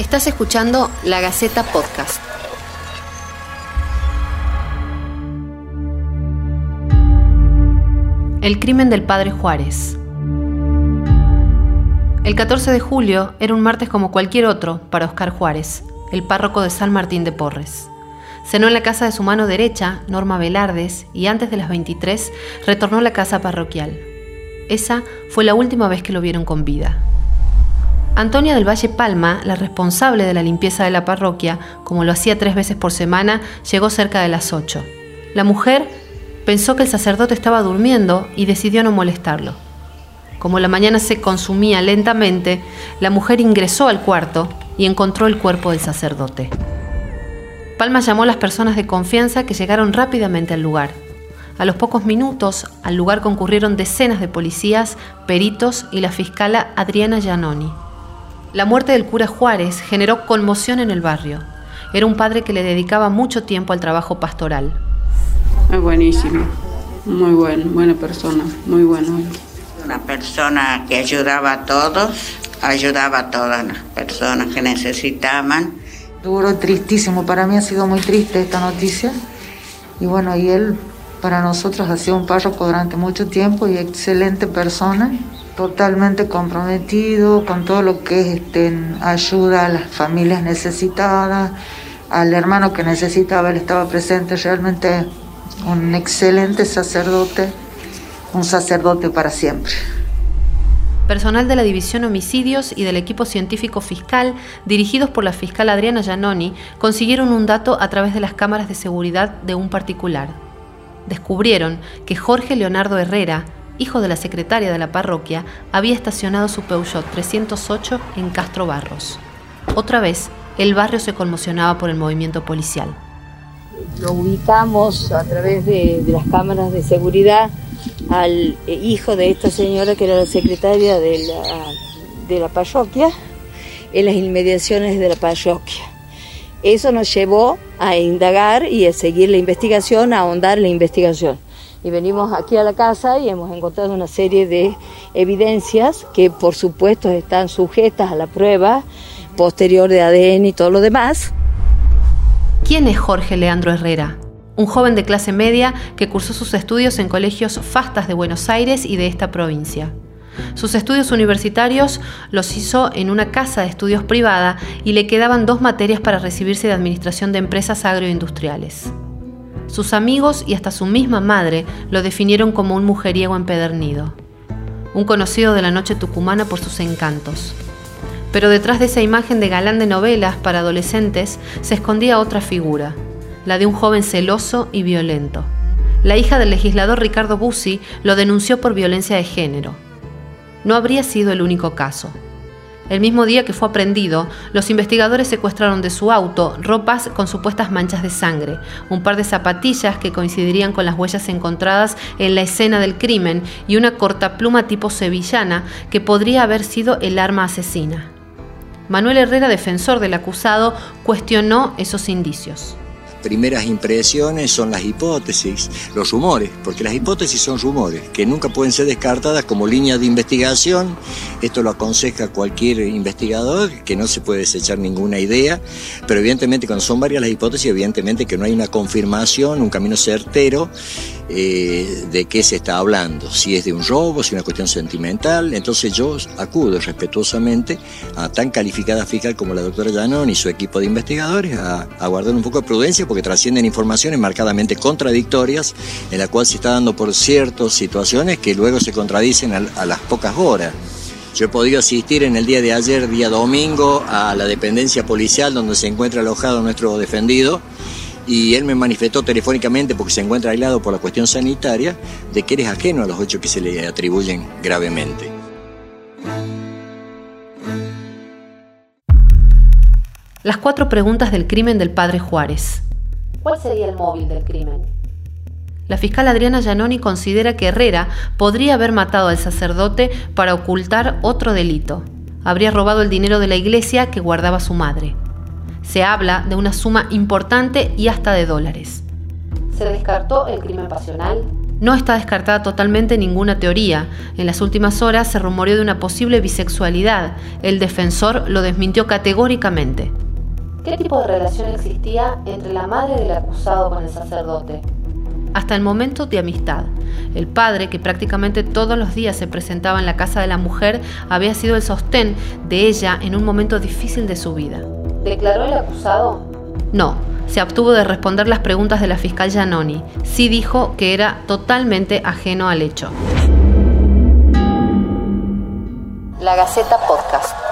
Estás escuchando La Gaceta Podcast. El crimen del padre Juárez. El 14 de julio era un martes como cualquier otro para Oscar Juárez, el párroco de San Martín de Porres. Cenó en la casa de su mano derecha, Norma Velardes, y antes de las 23 retornó a la casa parroquial. Esa fue la última vez que lo vieron con vida. Antonia del Valle Palma, la responsable de la limpieza de la parroquia, como lo hacía tres veces por semana, llegó cerca de las 8. La mujer pensó que el sacerdote estaba durmiendo y decidió no molestarlo. Como la mañana se consumía lentamente, la mujer ingresó al cuarto y encontró el cuerpo del sacerdote. Palma llamó a las personas de confianza que llegaron rápidamente al lugar. A los pocos minutos, al lugar concurrieron decenas de policías, peritos y la fiscala Adriana Giannoni. La muerte del cura Juárez generó conmoción en el barrio. Era un padre que le dedicaba mucho tiempo al trabajo pastoral. Es buenísimo, muy bueno, buena persona, muy bueno. Una persona que ayudaba a todos, ayudaba a todas las personas que necesitaban. Duro, tristísimo, para mí ha sido muy triste esta noticia. Y bueno, y él para nosotros ha sido un párroco durante mucho tiempo y excelente persona totalmente comprometido con todo lo que es este, ayuda a las familias necesitadas, al hermano que necesitaba, él estaba presente, realmente un excelente sacerdote, un sacerdote para siempre. Personal de la División Homicidios y del equipo científico fiscal, dirigidos por la fiscal Adriana Giannoni, consiguieron un dato a través de las cámaras de seguridad de un particular. Descubrieron que Jorge Leonardo Herrera, hijo de la secretaria de la parroquia, había estacionado su Peugeot 308 en Castro Barros. Otra vez, el barrio se conmocionaba por el movimiento policial. Lo ubicamos a través de, las cámaras de seguridad al hijo de esta señora que era la secretaria de la, de la parroquia en las inmediaciones de la parroquia. Eso nos llevó a indagar y a seguir la investigación, a ahondar la investigación y venimos aquí a la casa y hemos encontrado una serie de evidencias que por supuesto están sujetas a la prueba posterior de ADN y todo lo demás. ¿Quién es Jorge Leandro Herrera? Un joven de clase media que cursó sus estudios en colegios fastas de Buenos Aires y de esta provincia. Sus estudios universitarios los hizo en una casa de estudios privada y le quedaban dos materias para recibirse de Administración de Empresas Agroindustriales. Sus amigos y hasta su misma madre lo definieron como un mujeriego empedernido, un conocido de la noche tucumana por sus encantos. Pero detrás de esa imagen de galán de novelas para adolescentes se escondía otra figura, la de un joven celoso y violento. La hija del legislador Ricardo Bussi lo denunció por violencia de género. No habría sido el único caso. El mismo día que fue aprendido, los investigadores secuestraron de su auto ropas con supuestas manchas de sangre, un par de zapatillas que coincidirían con las huellas encontradas en la escena del crimen y una cortapluma tipo sevillana que podría haber sido el arma asesina. Manuel Herrera, defensor del acusado, cuestionó esos indicios primeras impresiones son las hipótesis, los rumores, porque las hipótesis son rumores que nunca pueden ser descartadas como línea de investigación. Esto lo aconseja cualquier investigador, que no se puede desechar ninguna idea, pero evidentemente cuando son varias las hipótesis, evidentemente que no hay una confirmación, un camino certero eh, de qué se está hablando, si es de un robo, si es una cuestión sentimental. Entonces yo acudo respetuosamente a tan calificada fiscal como la doctora Llanón y su equipo de investigadores a guardar un poco de prudencia porque trascienden informaciones marcadamente contradictorias en la cual se está dando por ciertas situaciones que luego se contradicen a, las pocas horas. Yo he podido asistir en el día de ayer, día domingo, a la dependencia policial donde se encuentra alojado nuestro defendido y él me manifestó telefónicamente porque se encuentra aislado por la cuestión sanitaria de que eres ajeno a los hechos que se le atribuyen gravemente. Las cuatro preguntas del crimen del padre Juárez. ¿Cuál sería el móvil del crimen? La fiscal Adriana Giannoni considera que Herrera podría haber matado al sacerdote para ocultar otro delito. Habría robado el dinero de la iglesia que guardaba su madre. Se habla de una suma importante y hasta de dólares. ¿Se descartó el crimen pasional? No está descartada totalmente ninguna teoría. En las últimas horas se rumoreó de una posible bisexualidad. El defensor lo desmintió categóricamente. ¿Qué tipo de relación existía entre la madre del acusado con el sacerdote? Hasta el momento de amistad. El padre, que prácticamente todos los días se presentaba en la casa de la mujer, había sido el sostén de ella en un momento difícil de su vida. ¿Declaró el acusado? No, se abstuvo de responder las preguntas de la fiscal Giannoni. Sí dijo que era totalmente ajeno al hecho. La Gaceta Podcast.